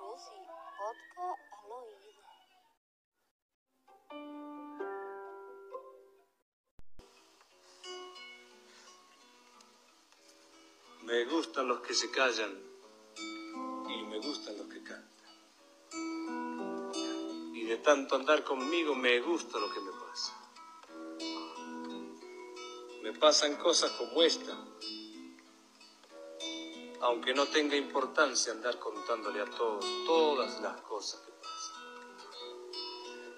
Lucy, vodka al oído. Me gustan los que se callan y me gustan los que cantan. Y de tanto andar conmigo me gusta lo que me pasa. Me pasan cosas como esta, aunque no tenga importancia andar contándole a todos todas las cosas que pasan.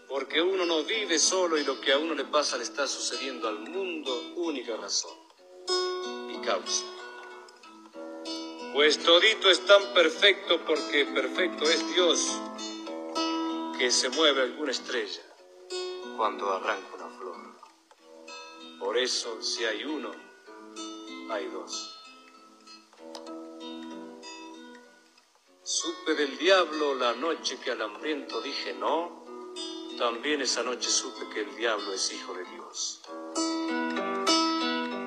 Porque uno no vive solo y lo que a uno le pasa le está sucediendo al mundo, única razón y causa. Pues todito es tan perfecto porque perfecto es Dios que se mueve alguna estrella cuando arranca una flor. Por eso si hay uno, hay dos. Supe del diablo la noche que al hambriento dije no, también esa noche supe que el diablo es hijo de Dios.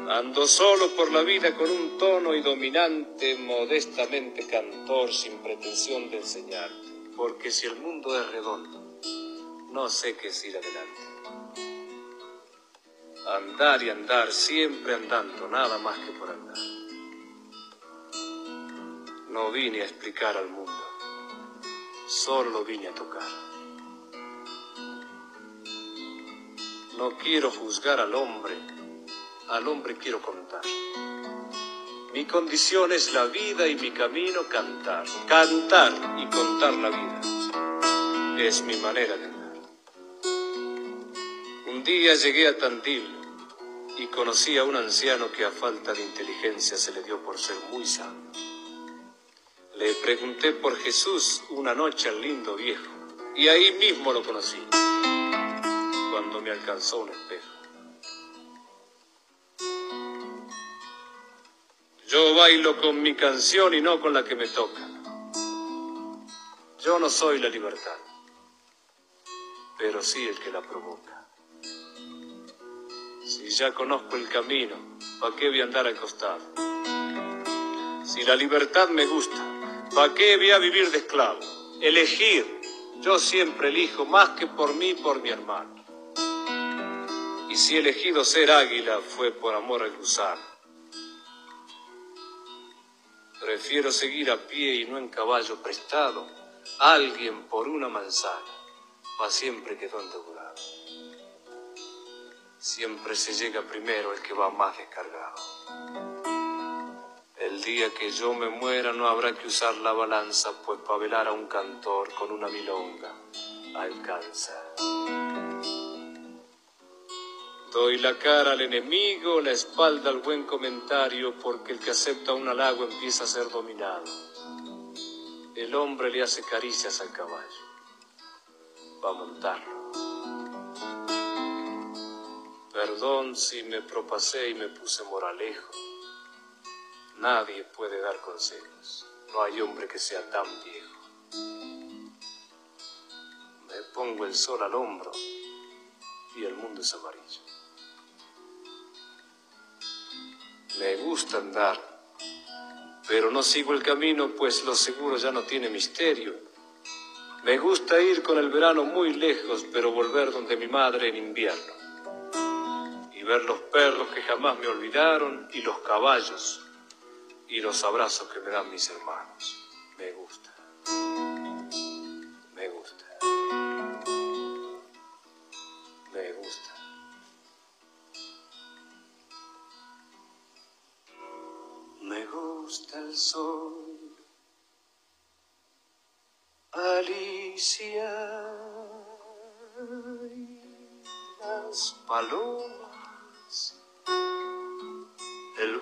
Ando solo por la vida con un tono y dominante, modestamente cantor, sin pretensión de enseñar, porque si el mundo es redondo, no sé qué es ir adelante. Andar y andar, siempre andando, nada más que por andar. No vine a explicar al mundo, solo vine a tocar. No quiero juzgar al hombre, al hombre quiero contar. Mi condición es la vida y mi camino cantar. Cantar y contar la vida es mi manera de andar. Un día llegué a Tandil y conocí a un anciano que a falta de inteligencia se le dio por ser muy sano. Le pregunté por Jesús una noche al lindo viejo y ahí mismo lo conocí, cuando me alcanzó un espejo. Yo bailo con mi canción y no con la que me toca. Yo no soy la libertad, pero sí el que la provoca. Si ya conozco el camino, ¿para qué voy a andar al costado? Si la libertad me gusta, ¿para qué voy a vivir de esclavo? Elegir, yo siempre elijo más que por mí, por mi hermano. Y si he elegido ser águila fue por amor al gusano. Prefiero seguir a pie y no en caballo prestado. Alguien por una manzana, pa' siempre quedó endeudado. Siempre se llega primero el que va más descargado. El día que yo me muera no habrá que usar la balanza, pues para velar a un cantor con una milonga alcanza. Doy la cara al enemigo, la espalda al buen comentario, porque el que acepta un halago empieza a ser dominado. El hombre le hace caricias al caballo, va a montarlo. Perdón si me propasé y me puse moralejo. Nadie puede dar consejos, no hay hombre que sea tan viejo. Me pongo el sol al hombro y el mundo es amarillo. Me gusta andar, pero no sigo el camino, pues lo seguro ya no tiene misterio. Me gusta ir con el verano muy lejos, pero volver donde mi madre en invierno. Y ver los perros que jamás me olvidaron, y los caballos, y los abrazos que me dan mis hermanos. Me gusta. Me gusta. Me gusta. Me gusta el sol, Alicia, y las palomas,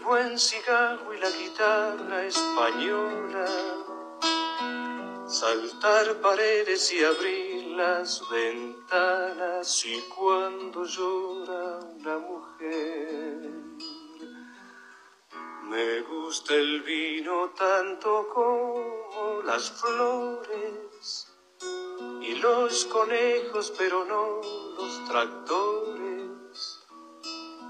buen cigarro y la guitarra española, saltar paredes y abrir las ventanas y cuando llora una mujer. Me gusta el vino tanto como las flores y los conejos, pero no los tractores.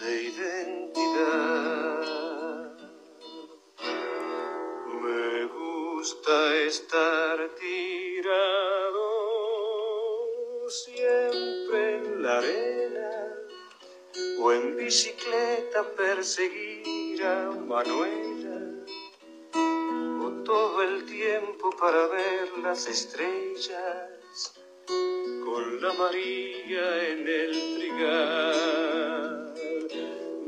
de identidad. Me gusta estar tirado siempre en la arena o en bicicleta perseguir a Manuela o todo el tiempo para ver las estrellas con la María en el trigal.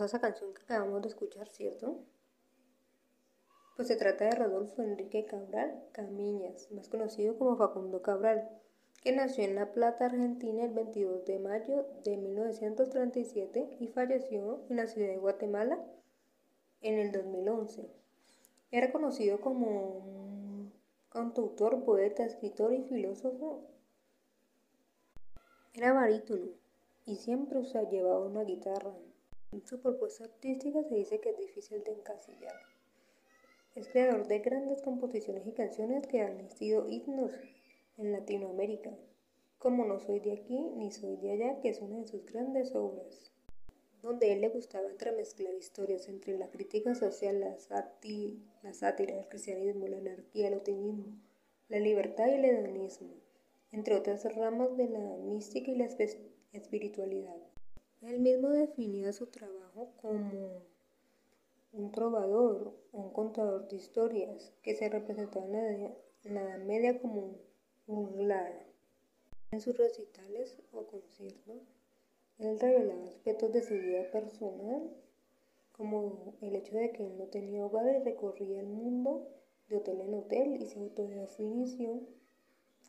Esa canción que acabamos de escuchar, ¿cierto? Pues se trata de Rodolfo Enrique Cabral Camiñas, más conocido como Facundo Cabral, que nació en La Plata, Argentina, el 22 de mayo de 1937 y falleció en la ciudad de Guatemala en el 2011. Era conocido como cantautor, poeta, escritor y filósofo. Era barítono y siempre usaba, llevaba una guitarra. Su propuesta artística se dice que es difícil de encasillar. Es creador de grandes composiciones y canciones que han sido himnos en Latinoamérica, como No soy de aquí ni soy de allá, que es una de sus grandes obras, donde a él le gustaba entremezclar historias entre la crítica social, la, sátira, el cristianismo, la anarquía, el optimismo, la libertad y el hedonismo, entre otras ramas de la mística y la espiritualidad. Él mismo definía su trabajo como un trovador, un contador de historias que se representaba en la, Edad- Media como juglar. En sus recitales o conciertos, él revelaba aspectos de su vida personal, como el hecho de que él no tenía hogar y recorría el mundo de hotel en hotel y se autodefinió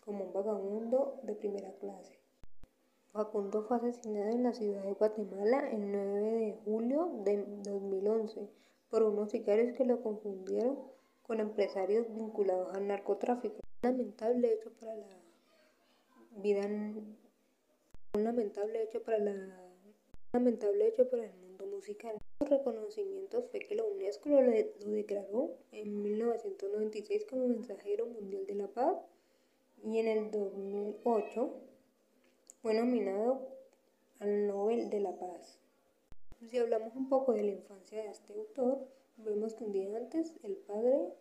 como un vagabundo de primera clase. Facundo fue asesinado en la ciudad de Guatemala el 9 de julio de 2011 por unos sicarios que lo confundieron con empresarios vinculados al narcotráfico. Un lamentable hecho para la vida, un lamentable hecho para la, un lamentable hecho para el mundo musical. Los reconocimientos fue que la UNESCO lo, lo declaró en 1996 como mensajero mundial de la paz y en el 2008 fue nominado al Nobel de la Paz. Si hablamos un poco de la infancia de este autor, vemos que un día antes el padre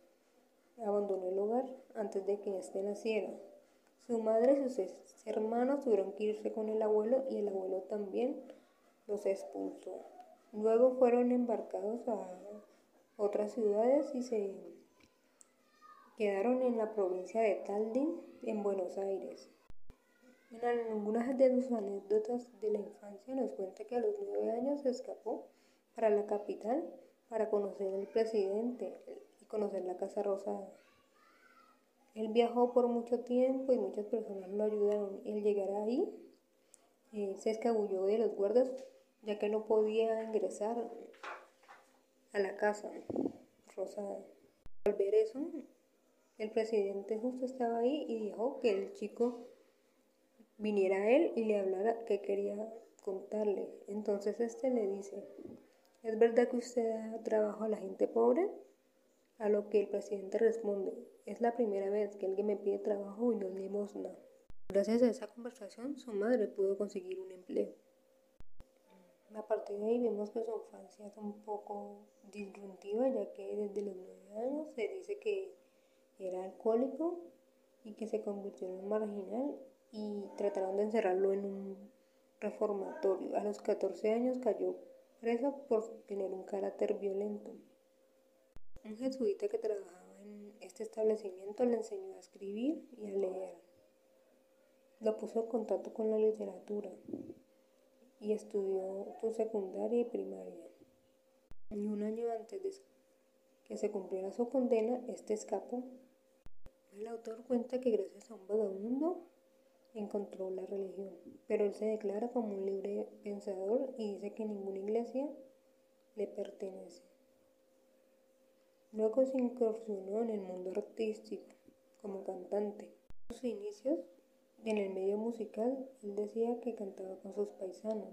abandonó el hogar antes de que éste naciera. Su madre y sus hermanos tuvieron que irse con el abuelo y el abuelo también los expulsó. Luego fueron embarcados a otras ciudades y se quedaron en la provincia de Taldin, en Buenos Aires. En algunas de sus anécdotas de la infancia nos cuenta que a los nueve años se escapó para la capital para conocer al presidente y conocer la Casa Rosada. Él viajó por mucho tiempo y muchas personas lo ayudaron. Al llegar ahí, eh, se escabulló de los guardas ya que no podía ingresar a la Casa Rosada. Al ver eso, el presidente justo estaba ahí y dijo que el chico viniera a él y le hablara que quería contarle. Entonces este le dice, ¿es verdad que usted da trabajo a la gente pobre? A lo que el presidente responde, es la primera vez que alguien me pide trabajo y no limosna. Gracias a esa conversación, su madre pudo conseguir un empleo. A partir de ahí vemos que su infancia es un poco disruptiva, ya que desde los nueve años se dice que era alcohólico y que se convirtió en un marginal y trataron de encerrarlo en un reformatorio. A los 14 años cayó preso por tener un carácter violento. Un jesuita que trabajaba en este establecimiento le enseñó a escribir y a leer. Lo puso en contacto con la literatura y estudió su secundaria y primaria. Y un año antes de que se cumpliera su condena, este escapó. El autor cuenta que gracias a un vagabundo encontró la religión, pero él se declara como un libre pensador y dice que ninguna iglesia le pertenece. Luego se incursionó en el mundo artístico como cantante. En sus inicios en el medio musical, él decía que cantaba con sus paisanos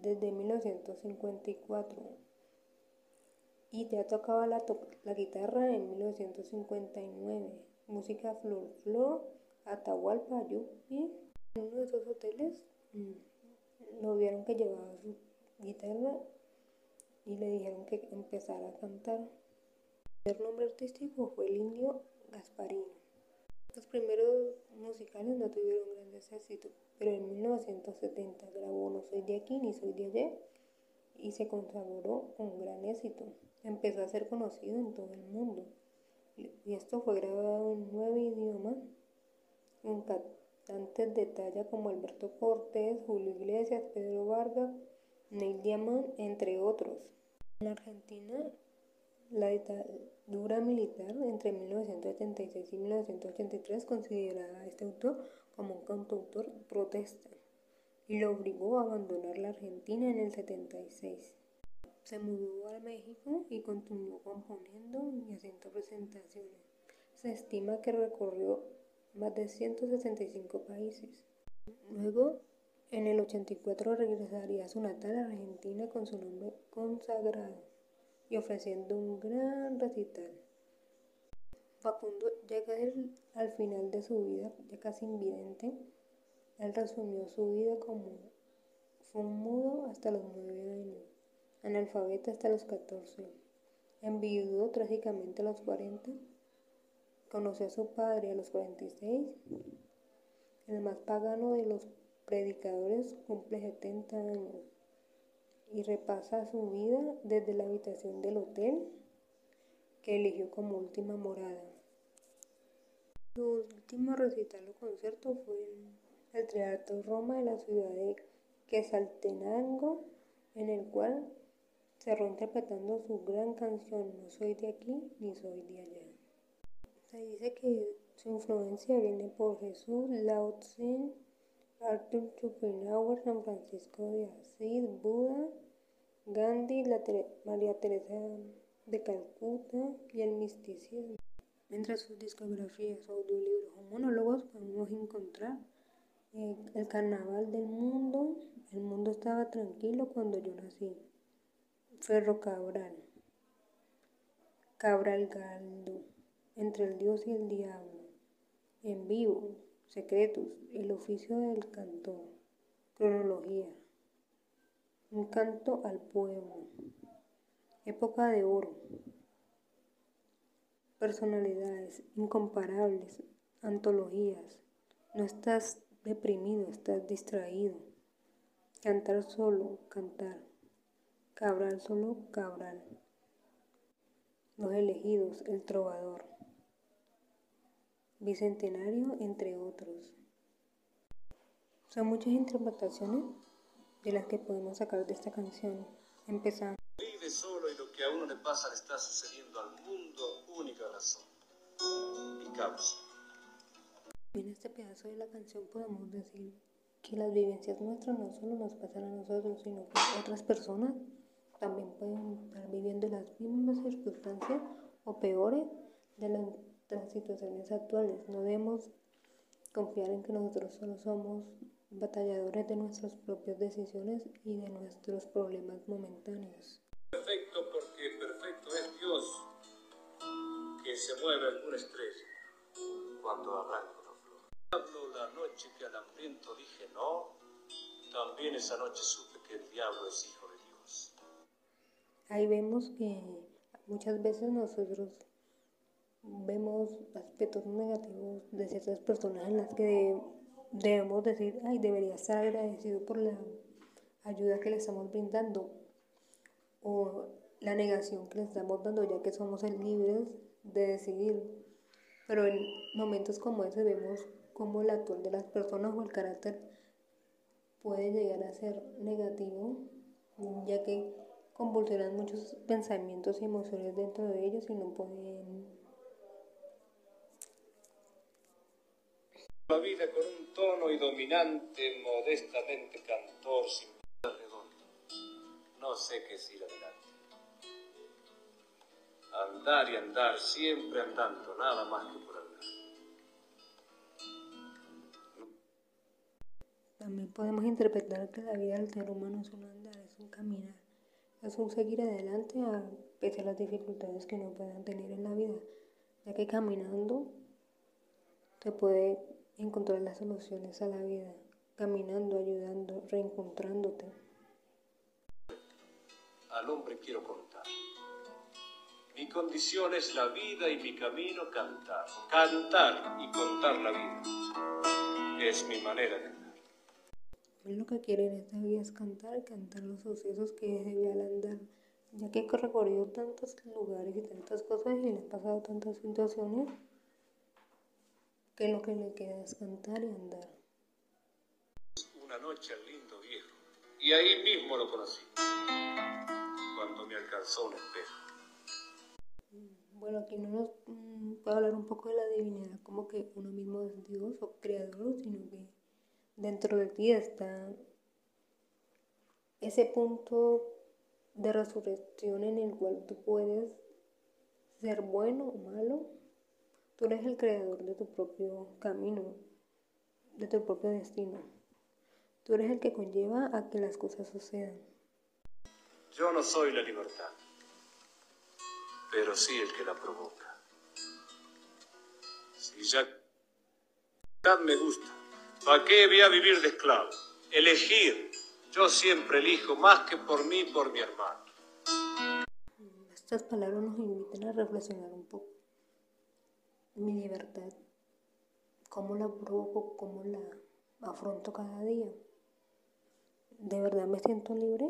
desde 1954 y ya tocaba la, la guitarra en 1959. Música Flor Flor Atahualpa, Yupi. En uno de esos hoteles mm, lo vieron que llevaba su guitarra y le dijeron que empezara a cantar. El nombre artístico fue el indio Gasparino. Los primeros musicales no tuvieron grandes éxitos, pero en 1970 grabó No soy de aquí ni soy de allá y se consagró con gran éxito. Empezó a ser conocido en todo el mundo. Y esto fue grabado en nueve idiomas con cantantes de talla como Alberto Cortés, Julio Iglesias, Pedro Vargas, Neil Diamond, entre otros. En Argentina, la dictadura militar entre 1976 y 1983 consideraba a este autor como un cantautor protesta y lo obligó a abandonar la Argentina en el 76. Se mudó a México y continuó componiendo y haciendo presentaciones. Se estima que recorrió más de 165 países. Luego, en el 84 regresaría a su natal Argentina con su nombre consagrado y ofreciendo un gran recital. Facundo llega al final de su vida, ya casi invidente. Él resumió su vida como fue mudo hasta los nueve años, analfabeta hasta los 14, enviudó trágicamente a los 40 Conoció a su padre a los 46. El más pagano de los predicadores cumple 70 años y repasa su vida desde la habitación del hotel que eligió como última morada. Su último recital o concierto fue en el Teatro Roma de la ciudad de Quesaltenango, en el cual cerró interpretando su gran canción No soy de aquí ni soy de allá. Se dice que su influencia viene por Jesús, Lao Tse, Arthur Schopenhauer, San Francisco de Asís, Buda, Gandhi, María Teresa de Calcuta y el misticismo. Entre sus discografías, audiolibros o monólogos podemos encontrar eh, El Carnaval del Mundo, El Mundo estaba tranquilo cuando yo nací, Ferro Cabral, Cabral Galdo, entre el Dios y el diablo, en vivo, secretos, el oficio del cantor, cronología, un canto al pueblo, época de oro, personalidades incomparables, antologías, no estás deprimido, estás distraído, cantar solo, cantar, cabral solo, cabral, los elegidos, el trovador bicentenario, entre otros. Son muchas interpretaciones de las que podemos sacar de esta canción. Empezamos. Vive solo y lo que a uno le pasa le está sucediendo al mundo, única razón y causa. En este pedazo de la canción podemos decir que las vivencias nuestras no solo nos pasan a nosotros, sino que otras personas también pueden estar viviendo las mismas circunstancias o peores de las las situaciones actuales. No debemos confiar en que nosotros solo somos batalladores de nuestras propias decisiones y de nuestros problemas momentáneos. Perfecto porque perfecto es Dios que se mueve alguna estrella cuando arranca una flor. Hablo la noche que al hambriento dije no, también esa noche supe que el diablo es hijo de Dios. Ahí vemos que muchas veces nosotros vemos aspectos negativos de ciertas personas en las que debemos decir, ay, debería estar agradecido por la ayuda que le estamos brindando o la negación que le estamos dando ya que somos libres de decidir. Pero en momentos como ese vemos cómo el actual de las personas o el carácter puede llegar a ser negativo, ya que convulsionan muchos pensamientos y emociones dentro de ellos y no pueden la vida con un tono y dominante, modestamente cantor, sin redondo. No sé qué es ir adelante. Andar y andar, siempre andando, nada más que por andar. También podemos interpretar que la vida del ser humano es un andar, es un caminar, es un seguir adelante a pesar de las dificultades que uno pueda tener en la vida, ya que caminando se puede encontrar las soluciones a la vida, caminando, ayudando, reencontrándote. Al hombre quiero contar. Mi condición es la vida y mi camino cantar. Cantar y contar la vida. Es mi manera de andar. Lo que quiere en esta vida es cantar, cantar los sucesos que debe al andar, ya que he recorrido tantos lugares y tantas cosas y le he pasado tantas situaciones que lo que le queda es cantar y andar. Una noche al lindo viejo, y ahí mismo lo conocí, cuando me alcanzó un espejo. Bueno, aquí no nos mm, puedo hablar un poco de la divinidad, como que uno mismo es Dios o creador, sino que dentro de ti está ese punto de resurrección en el cual tú puedes ser bueno o malo Tú eres el creador de tu propio camino, de tu propio destino. Tú eres el que conlleva a que las cosas sucedan. Yo no soy la libertad, pero sí el que la provoca. Si ya me gusta, ¿para qué voy a vivir de esclavo? Elegir. Yo siempre elijo más que por mí, por mi hermano. Estas palabras nos invitan a reflexionar un poco mi libertad, cómo la provoco, cómo la afronto cada día. ¿De verdad me siento libre?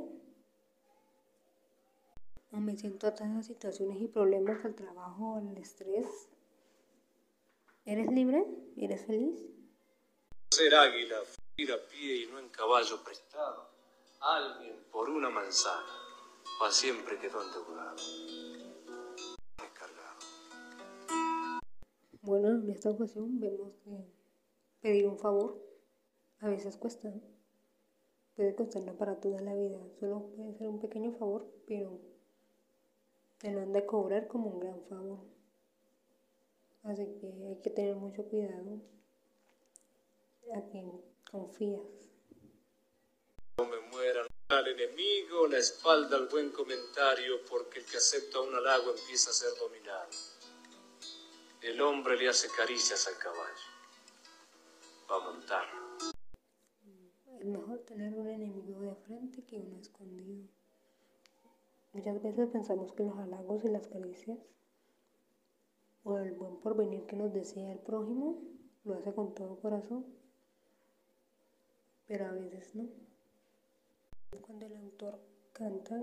¿O me siento atada a situaciones y problemas, al trabajo, al estrés? ¿Eres libre? ¿Eres feliz? Ser águila, ir a pie y no en caballo prestado. Alguien por una manzana, para siempre quedó endeudado. Bueno, en esta ocasión vemos que pedir un favor a veces cuesta. Puede costarla para toda la vida. Solo puede ser un pequeño favor, pero te lo han de cobrar como un gran favor. Así que hay que tener mucho cuidado a quien confías. No me mueran al enemigo, la espalda al buen comentario, porque el que acepta un halago empieza a ser dominado. El hombre le hace caricias al caballo. Va a montarlo. Es mejor tener un enemigo de frente que uno escondido. Muchas veces pensamos que los halagos y las caricias o el buen porvenir que nos desea el prójimo lo hace con todo corazón, pero a veces no. Cuando el autor canta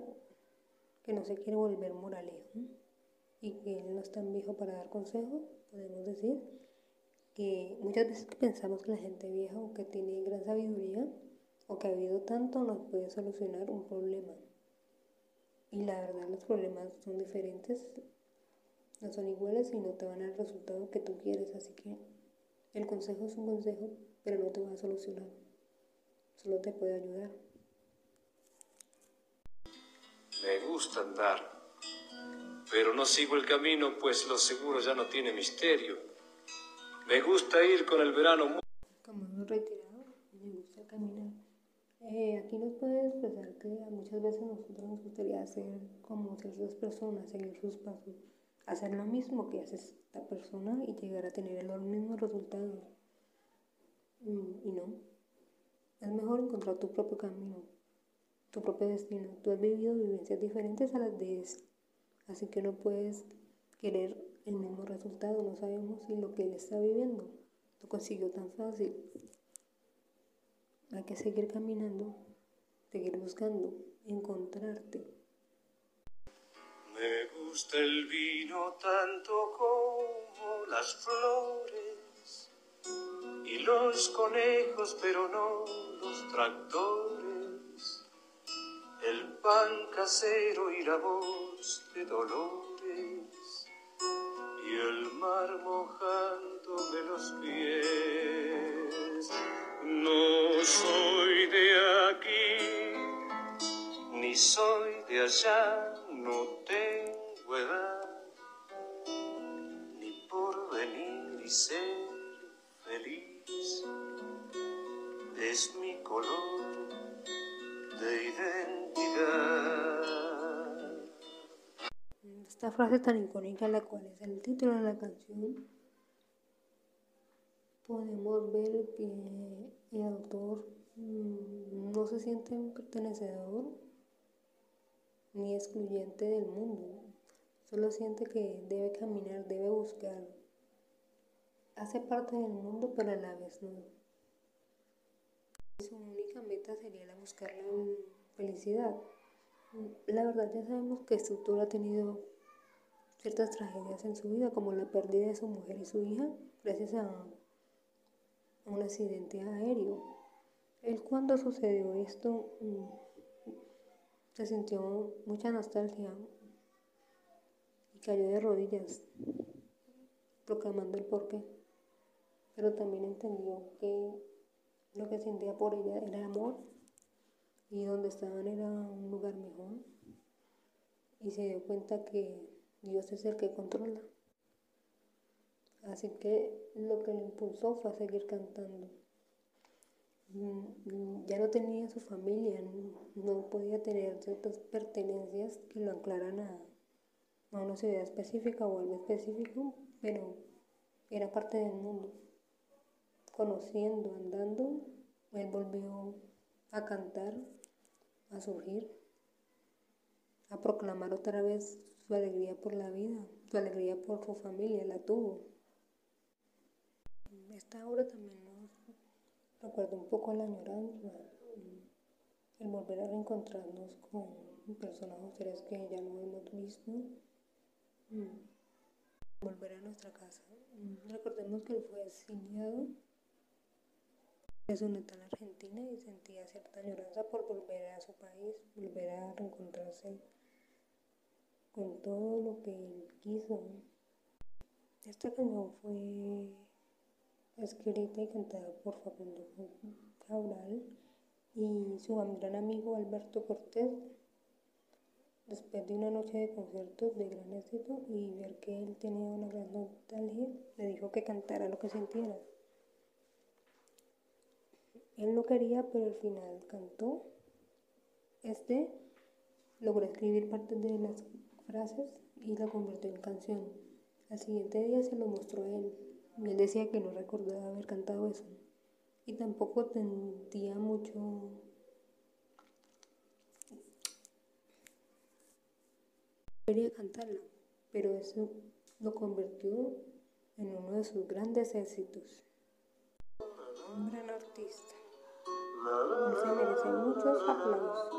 que no se quiere volver moralejo, y que él no es tan viejo para dar consejos, podemos decir que muchas veces pensamos que la gente vieja o que tiene gran sabiduría o que ha habido tanto nos puede solucionar un problema. Y la verdad los problemas son diferentes, no son iguales y no te van al resultado que tú quieres. Así que el consejo es un consejo, pero no te va a solucionar, solo te puede ayudar. Me gusta andar pero no sigo el camino, pues lo seguro ya no tiene misterio. Me gusta ir con el verano. Como hemos retirado, me gusta caminar. Eh, aquí nos puede expresar que muchas veces nosotros nos gustaría hacer como ciertas personas, seguir sus pasos, hacer lo mismo que hace esta persona y llegar a tener los mismos resultados. Mm, y no. Es mejor encontrar tu propio camino, tu propio destino. Tú has vivido vivencias diferentes a las de este Así que no puedes querer el mismo resultado. No sabemos si lo que él está viviendo lo consiguió tan fácil. hay que seguir caminando, seguir buscando, encontrarte. Me gusta el vino tanto como las flores y los conejos, pero no los tractores, el pan casero y la voz de dolores y el mar mojándome los pies. No soy de aquí, ni soy de allá, no tengo edad, ni por venir y ser feliz. Es mi color de identidad. Esta frase tan icónica, la cual es el título de la canción, podemos ver que el autor mm, no se siente pertenecedor ni excluyente del mundo, solo siente que debe caminar, debe buscar, hace parte del mundo pero a la vez no. Su única meta sería la buscar la felicidad. La verdad ya sabemos que autor ha tenido ciertas tragedias en su vida, como la pérdida de su mujer y su hija, gracias a un accidente aéreo. Él cuando sucedió esto mm, se sintió mucha nostalgia y cayó de rodillas proclamando el porqué, pero también entendió que lo que sentía por ella era amor y donde estaban era un lugar mejor y se dio cuenta que Dios es el que controla. Así que lo que le impulsó fue a seguir cantando. Mm, ya no tenía su familia, no podía tener ciertas pertenencias que lo anclaran a, una ciudad específica o algo específico, pero era parte del mundo. Conociendo, andando, él volvió a cantar, a surgir, a proclamar otra vez su alegría por la vida, su alegría por su familia, la tuvo. Esta obra también nos recuerda un poco a la añoranza, el volver a reencontrarnos con personas o seres que ya no hemos visto, volver a nuestra casa. Recordemos que él fue exiliado de su natal Argentina y sentía cierta añoranza por volver a su país, volver a reencontrarse con todo lo que él quiso. Esta canción fue escrita y cantada por Facundo Cabral y su gran amigo Alberto Cortés. Después de una noche de conciertos de gran éxito y ver que él tenía una gran nostalgia, le dijo que cantara lo que sintiera. Él no quería, pero al final cantó. Este logró escribir parte de las frases y lo convirtió en canción. Al siguiente día se lo mostró a él y él decía que no recordaba haber cantado eso. Y tampoco tendía mucho quería cantarla, pero eso lo convirtió en uno de sus grandes éxitos. Un gran artista y se merecen muchos aplausos.